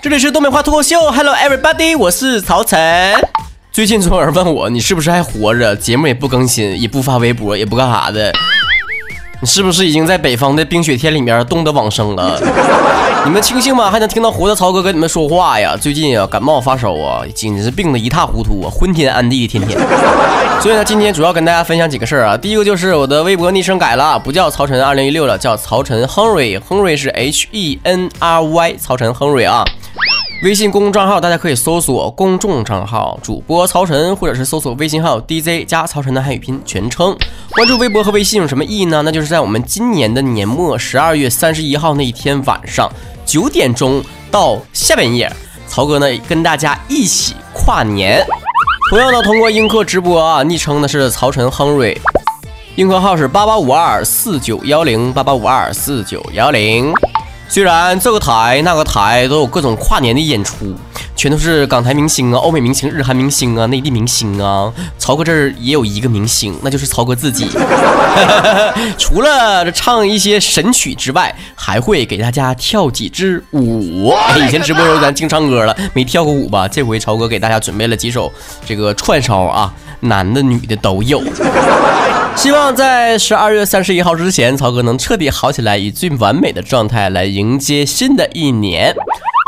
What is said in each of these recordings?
这里是东北话脱口秀，Hello everybody，我是曹晨。最近总有人问我，你是不是还活着？节目也不更新，也不发微博，也不干啥的。你是不是已经在北方的冰雪天里面冻得往生了？你们庆幸吗？还能听到活的曹哥跟你们说话呀？最近啊，感冒发烧啊，简直是病得一塌糊涂啊，昏天暗地，天天。所以呢，今天主要跟大家分享几个事儿啊。第一个就是我的微博昵称改了，不叫曹晨二零一六了，叫曹晨亨瑞，亨瑞是 H E N R Y，曹晨亨瑞啊。微信公众账号大家可以搜索公众账号主播曹晨，或者是搜索微信号 DJ 加曹晨的汉语拼全称。关注微博和微信有什么意义呢？那就是在我们今年的年末十二月三十一号那一天晚上九点钟到下半夜，曹哥呢跟大家一起跨年。同样呢，通过映客直播啊，昵称呢是曹晨亨瑞，映客号是八八五二四九幺零八八五二四九幺零。虽然这个台那个台都有各种跨年的演出，全都是港台明星啊、欧美明星、日韩明星啊、内地明星啊。曹哥这儿也有一个明星，那就是曹哥自己。除了唱一些神曲之外，还会给大家跳几支舞。以前直播时候咱净唱歌了，没跳过舞吧？这回曹哥给大家准备了几首这个串烧啊，男的女的都有。希望在十二月三十一号之前，曹哥能彻底好起来，以最完美的状态来迎接新的一年。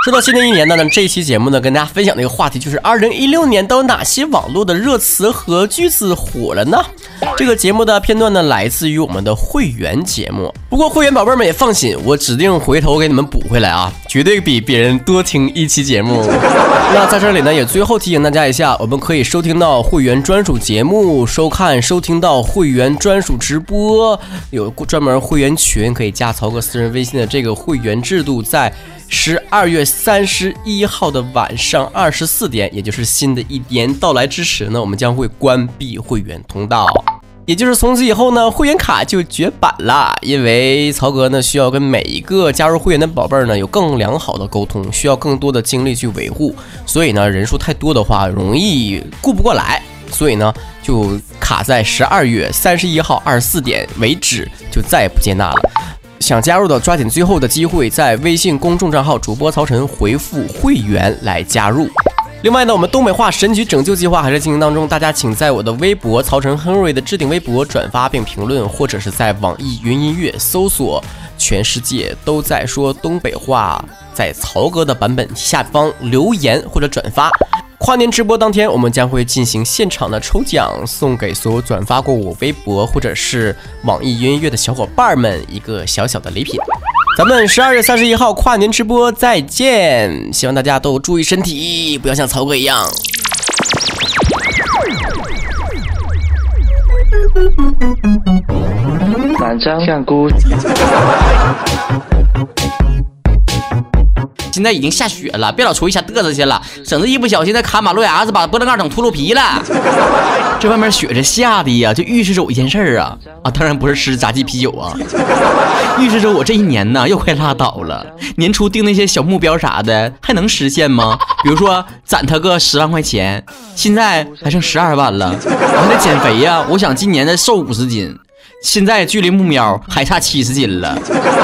说到新的一年呢，那这一期节目呢，跟大家分享的一个话题就是二零一六年都有哪些网络的热词和句子火了呢？这个节目的片段呢，来自于我们的会员节目。不过会员宝贝们也放心，我指定回头给你们补回来啊，绝对比别人多听一期节目。那在这里呢，也最后提醒大家一下，我们可以收听到会员专属节目，收看、收听到会员专属直播，有专门会员群，可以加曹哥私人微信的这个会员制度，在。十二月三十一号的晚上二十四点，也就是新的一年到来之时呢，我们将会关闭会员通道，也就是从此以后呢，会员卡就绝版了。因为曹哥呢需要跟每一个加入会员的宝贝儿呢有更良好的沟通，需要更多的精力去维护，所以呢人数太多的话容易顾不过来，所以呢就卡在十二月三十一号二十四点为止，就再也不接纳了。想加入的，抓紧最后的机会，在微信公众账号主播曹晨回复会员来加入。另外呢，我们东北话神曲拯救计划还在进行当中，大家请在我的微博曹晨亨瑞的置顶微博转发并评论，或者是在网易云音乐搜索“全世界都在说东北话”，在曹哥的版本下方留言或者转发。跨年直播当天，我们将会进行现场的抽奖，送给所有转发过我微博或者是网易云音乐的小伙伴们一个小小的礼品。咱们十二月三十一号跨年直播再见，希望大家都注意身体，不要像曹哥一样。南张香菇。现在已经下雪了，别老出去瞎嘚瑟去了，省得一不小心再卡马路牙子，把波棱盖整秃噜皮了。这外面雪这下的呀，就预示着我一件事儿啊啊，当然不是吃炸鸡啤酒啊，预示着我这一年呢又快拉倒了。年初定那些小目标啥的还能实现吗？比如说攒他个十万块钱，现在还剩十二万了，我还得减肥呀，我想今年再瘦五十斤。现在距离目标还差七十斤了。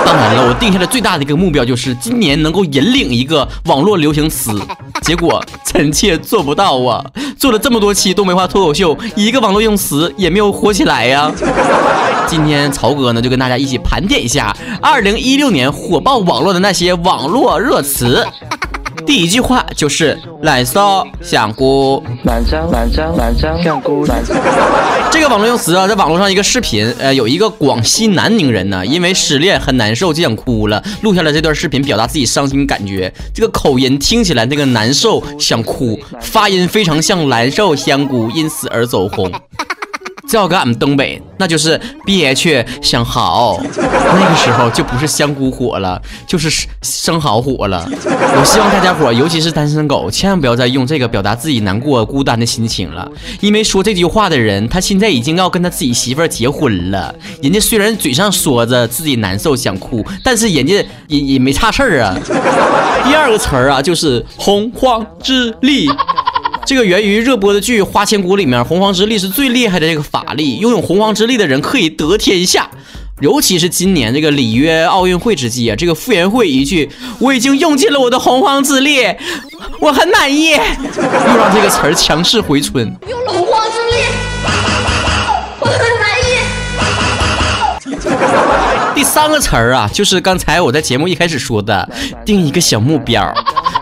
当然了，我定下的最大的一个目标就是今年能够引领一个网络流行词。结果臣妾做不到啊！做了这么多期东北话脱口秀，一个网络用词也没有火起来呀。今天曹哥呢就跟大家一起盘点一下二零一六年火爆网络的那些网络热词。第一句话就是“懒骚香菇”，满张满张满张香菇。这个网络用词啊，在网络上一个视频，呃，有一个广西南宁人呢，因为失恋很难受，就想哭了，录下了这段视频，表达自己伤心感觉。这个口音听起来那个难受想哭，发音非常像“蓝瘦香菇”，因此而走红。这要搁俺们东北，那就是憋屈想嚎。那个时候就不是香菇火了，就是生蚝火了。我希望大家伙，尤其是单身狗，千万不要再用这个表达自己难过、孤单的心情了。因为说这句话的人，他现在已经要跟他自己媳妇儿结婚了。人家虽然嘴上说着自己难受想哭，但是人家也也没差事儿啊。第二个词儿啊，就是洪荒之力。这个源于热播的剧《花千骨》里面，洪荒之力是最厉害的这个法力，拥有洪荒之力的人可以得天下。尤其是今年这个里约奥运会之际啊，这个傅园慧一句“我已经用尽了我的洪荒之力，我很满意”，又让这个词儿强势回春。用了洪荒之力，我很满意。第三个词儿啊，就是刚才我在节目一开始说的，定一个小目标。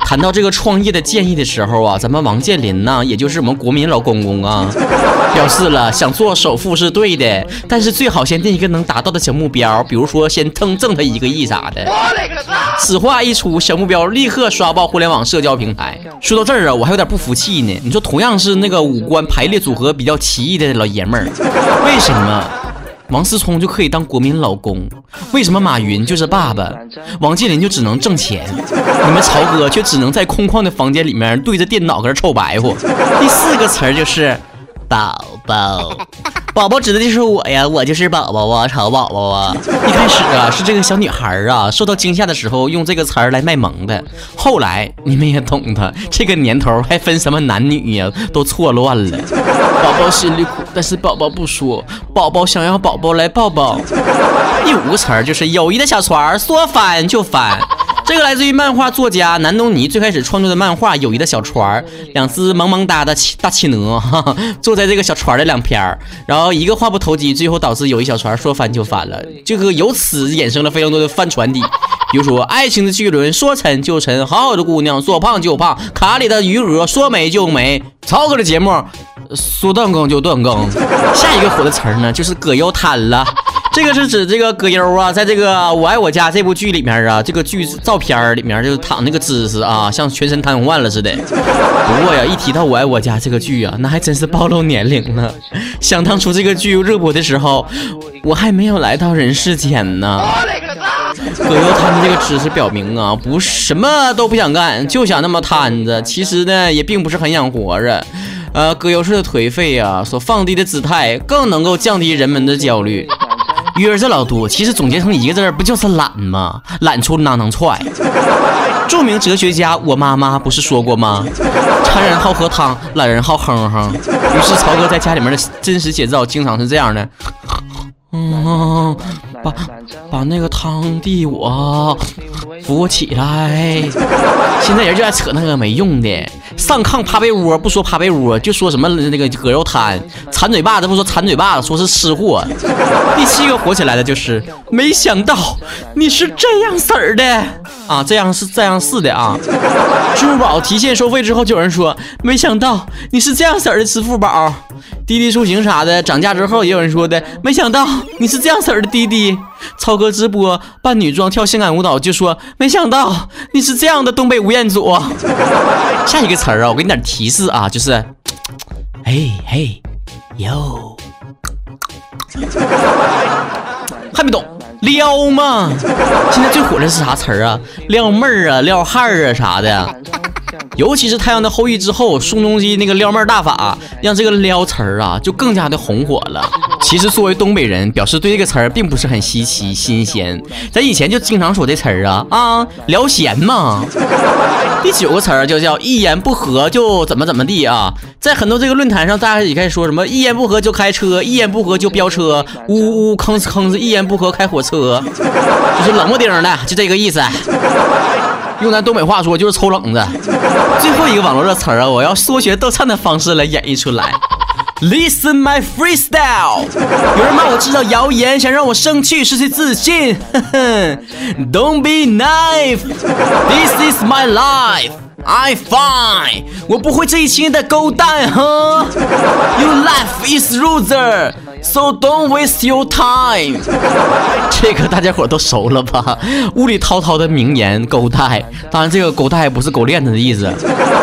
谈到这个创业的建议的时候啊，咱们王健林呢，也就是我们国民老公公啊，表示了想做首富是对的，但是最好先定一个能达到的小目标，比如说先挣挣他一个亿啥的。此话一出，小目标立刻刷爆互联网社交平台。说到这儿啊，我还有点不服气呢。你说同样是那个五官排列组合比较奇异的老爷们儿，为什么？王思聪就可以当国民老公，为什么马云就是爸爸，王健林就只能挣钱，你们曹哥却只能在空旷的房间里面对着电脑搁这臭白活？第四个词儿就是宝宝，宝宝指的就是我呀，我就是宝宝啊，曹宝宝啊。一开始啊是这个小女孩啊受到惊吓的时候用这个词儿来卖萌的，后来你们也懂的，这个年头还分什么男女呀，都错乱了。宝宝心里苦，但是宝宝不说，宝宝想要宝宝来抱抱。第五个词儿就是友谊的小船，说翻就翻。这个来自于漫画作家南东尼最开始创作的漫画《友谊的小船》，两只萌萌哒的大企鹅哈哈 坐在这个小船的两边，然后一个话不投机，最后导致友谊小船说翻就翻了。这个由此衍生了非常多的翻船底，比如说爱情的巨轮说沉就沉，好好的姑娘说胖就胖，卡里的余额说没就没。曹哥的节目说断更就断更。下一个火的词儿呢，就是葛优瘫了。这个是指这个葛优啊，在这个《我爱我家》这部剧里面啊，这个剧照片里面就是躺那个姿势啊，像全身瘫痪了似的。不过呀，一提到《我爱我家》这个剧啊，那还真是暴露年龄了。想当初这个剧热播的时候，我还没有来到人世间呢。葛优瘫的这个姿势表明啊，不什么都不想干，就想那么瘫着。其实呢，也并不是很想活着。呃，葛优式的颓废啊，所放低的姿态，更能够降低人们的焦虑。鱼儿这老多，其实总结成一个字儿，不就是懒吗？懒出哪能踹？著名哲学家我妈妈不是说过吗？馋人好喝汤，懒人好哼哼。于是曹哥在家里面的真实写照，经常是这样的。嗯，把把那个汤递我，扶我起来。现在人就爱扯那个没用的，上炕趴被窝不说趴被窝，就说什么那个葛优瘫，馋嘴巴子不说馋嘴巴子，说是吃货。第七个火起来的就是，没想到你是这样式儿的啊，这样是这样式的啊。支付宝提现收费之后，就有人说，没想到你是这样式儿的支付宝。滴滴出行啥的涨价之后，也有人说的，没想到你是这样式儿的滴滴。超哥直播扮女装跳性感舞蹈，就说没想到你是这样的东北吴彦祖。下一个词儿啊，我给你点提示啊，就是，嘿嘿哟，还没懂撩吗？现在最火的是啥词儿啊？撩妹儿啊，撩汉儿啊啥的。尤其是《太阳的后裔》之后，宋仲基那个撩妹大法，让这个撩词儿啊就更加的红火了。其实作为东北人，表示对这个词儿并不是很稀奇新鲜，咱以前就经常说这词儿啊啊，撩闲嘛。第九个词儿就叫一言不合就怎么怎么地啊，在很多这个论坛上，大家也开始说什么一言不合就开车，一言不合就飙车，呜呜吭哧吭哧，一言不合开火车，就是冷不丁的，就这个意思。用咱东北话说就是抽冷子。最后一个网络热词啊，我要说学逗唱的方式来演绎出来。Listen my freestyle。有人骂我制造谣言，想让我生气，失去自信。Don't be naive. This is my life. I fine，我不会这一群的狗蛋哈。Your life is loser, so don't waste your time。这个大家伙都熟了吧？雾里滔滔的名言，狗带。当然，这个狗带不是狗链子的意思，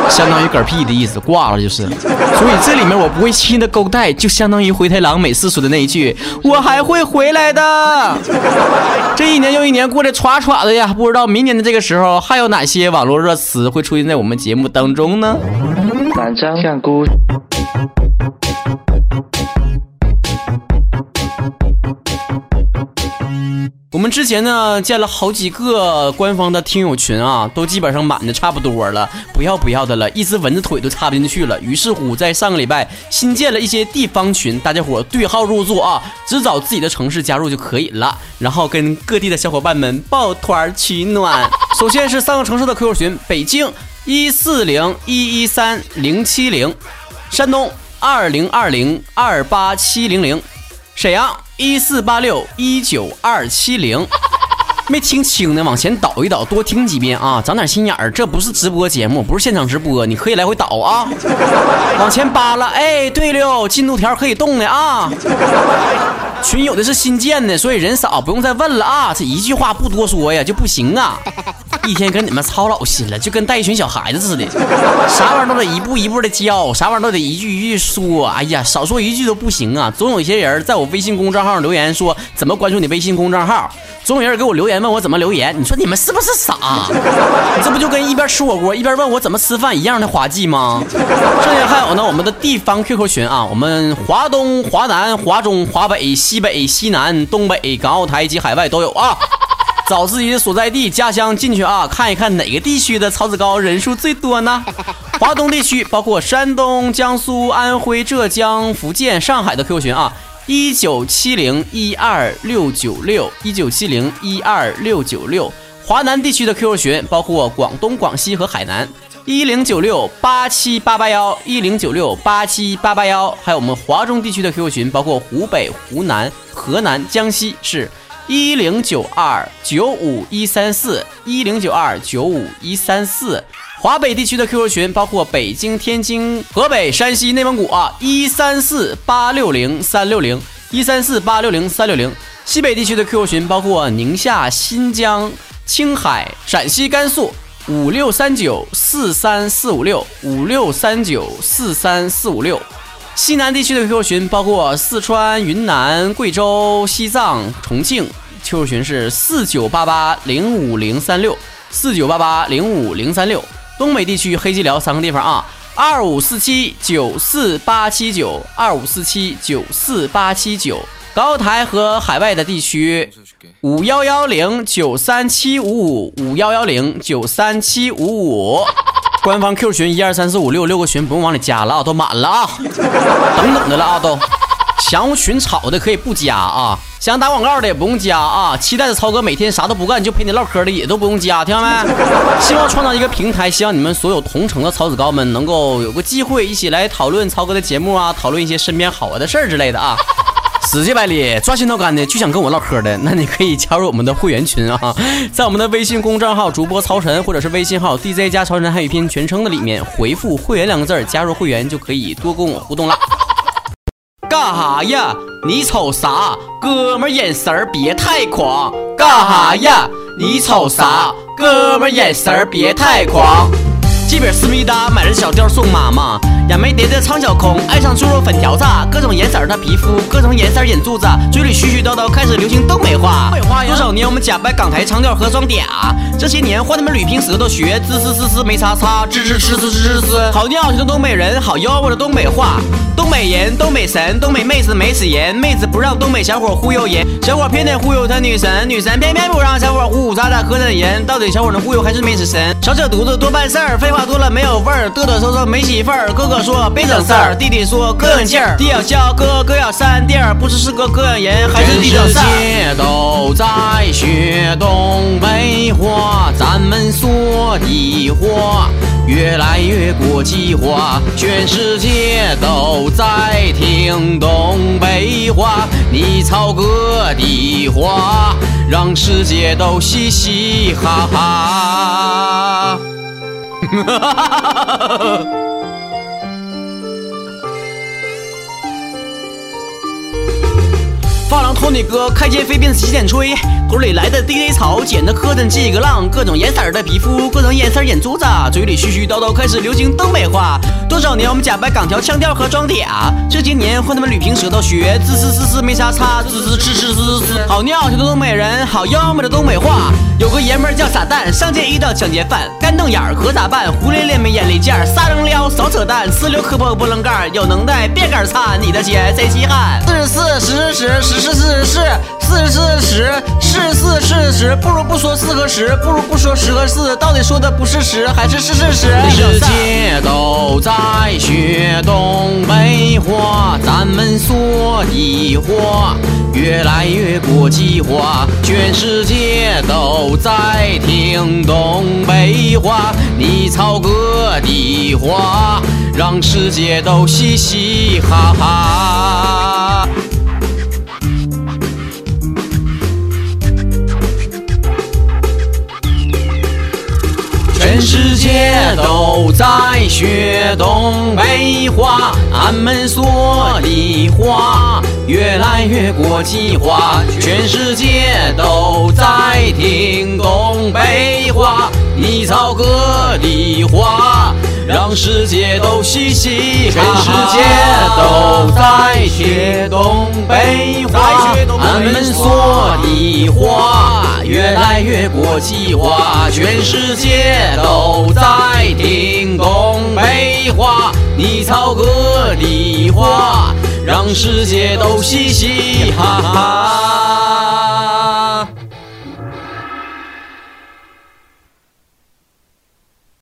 相当于嗝屁的意思，挂了就是。所以这里面我不会亲的狗带，就相当于灰太狼每次说的那一句：“我还会回来的。”这一年又一年过得歘歘的呀，不知道明年的这个时候还有哪些网络热词会出现在我们节目当中呢？满江香菇。我们之前呢建了好几个官方的听友群啊，都基本上满的差不多了，不要不要的了，一只蚊子腿都插不进去了。于是乎，在上个礼拜新建了一些地方群，大家伙对号入座啊，只找自己的城市加入就可以了，然后跟各地的小伙伴们抱团取暖。首先是三个城市的 QQ 群：北京一四零一一三零七零，山东二零二零二八七零零，沈阳。一四八六一九二七零，没听清呢，往前倒一倒，多听几遍啊，长点心眼儿。这不是直播节目，不是现场直播，你可以来回倒啊。往前扒拉，哎，对了，进度条可以动的啊。群有的是新建的，所以人少，不用再问了啊。这一句话不多说呀，就不行啊。一天跟你们操老心了，就跟带一群小孩子似的，啥玩意儿都得一步一步的教，啥玩意儿都得一句一句说。哎呀，少说一句都不行啊！总有一些人在我微信公众号留言说怎么关注你微信公众号，总有人给我留言问我怎么留言。你说你们是不是傻？这不就跟一边吃火锅一边问我怎么吃饭一样的滑稽吗？剩下还有呢，我们的地方 QQ 群啊，我们华东、华南、华中、华北、西北、西南、东北、港澳台及海外都有啊。找自己的所在地、家乡进去啊，看一看哪个地区的曹子高人数最多呢？华东地区包括山东、江苏、安徽、浙江、福建、上海的 QQ 群啊，一九七零一二六九六一九七零一二六九六。华南地区的 QQ 群包括广东、广西和海南，一零九六八七八八幺一零九六八七八八幺。还有我们华中地区的 QQ 群包括湖北、湖南、河南、江西是。一零九二九五一三四一零九二九五一三四，华北地区的 QQ 群包括北京、天津、河北、山西、内蒙古啊，一三四八六零三六零一三四八六零三六零。西北地区的 QQ 群包括宁夏、新疆、青海、陕西、甘肃，五六三九四三四五六五六三九四三四五六。西南地区的 QQ 群包括四川、云南、贵州、西藏、重庆。QQ 群是四九八八零五零三六四九八八零五零三六，东北地区黑吉辽三个地方啊，二五四七九四八七九二五四七九四八七九，高台和海外的地区五幺幺零九三七五五五幺幺零九三七五五，官方 Q 群一二三四五六六个群不用往里加了啊，都满了啊，等等的了啊都。想群吵的可以不加啊，想打广告的也不用加啊。期待着曹哥每天啥都不干就陪你唠嗑的也都不用加，听到没？希望创造一个平台，希望你们所有同城的曹子高们能够有个机会一起来讨论曹哥的节目啊，讨论一些身边好玩的事儿之类的啊。死乞白赖抓心挠肝的就想跟我唠嗑的，那你可以加入我们的会员群啊，在我们的微信公众号主播曹晨或者是微信号 DJ 加曹晨汉语拼音全称的里面回复会员两个字加入会员就可以多跟我互动了。干哈呀？你瞅啥？哥们眼神儿别太狂。干哈呀？你瞅啥？哥们眼神儿别太狂。鸡饼思密达，买了小吊送妈妈。眼眉叠的苍小空，爱上猪肉粉条子。各种颜色的皮肤，各种颜色眼珠子，嘴里絮絮叨叨，开始流行东北话。多少年我们假扮港台腔调和装嗲，这些年换他们捋平舌头学，滋滋滋滋没叉叉，吱吱吱吱吱吱。好尿性的东北人，好妖的东北话。东北人，东北神，东北妹子没死人，妹子不让东北小伙忽悠人，小伙偏得忽悠他女神，女神偏偏不让小伙呼呼喳喳喝着人。到底小伙能忽悠还是没死神？少扯犊子多办事儿，话多了没有味儿，嘚嘚瑟瑟没媳妇儿，哥哥。说别整事儿，弟弟说膈应劲儿，弟要笑，哥哥要扇地儿，不知是个膈应人还是弟整事儿。全世界都在学东北话，咱们说的话越来越国际化，全世界都在听东北话，你操哥的话，让世界都嘻嘻哈哈。哈哈哈哈哈哈！发廊托尼哥开间飞奔洗剪吹，头里来的 DJ 草剪的磕碜几个浪，各种颜色的皮肤，各种颜色眼珠子，嘴里絮絮叨叨开始流行东北话。多少年我们假扮港条腔调和装嗲，这些年换他们捋平舌头学，滋滋滋滋没啥差，滋滋滋滋滋滋。好尿性的东北人，好妖媚的东北话。有个爷们叫傻蛋，上街遇到抢劫犯，干瞪眼儿可咋办？胡咧咧没眼力见儿，撒扔撩少扯淡，呲溜磕破波棱盖，有能耐别杆儿擦，你的钱谁稀罕？四十四十十十。是四十四，四十四十，是四是十，不如不说四和十，不如不说十和四，到底说的不是十还是是是十？世界都在学东北话，咱们说的话越来越国际化，全世界都在听东北话。你操哥的话，让世界都嘻嘻哈哈。都在学东北话，俺们说的话越来越国际化。全世界都在听东北话，你操哥，让世界都嘻嘻哈哈。全世界都在学东北话，俺们说的话越来越国际化。全世界都在听东北话，你操哥的话，让世界都嘻嘻哈哈。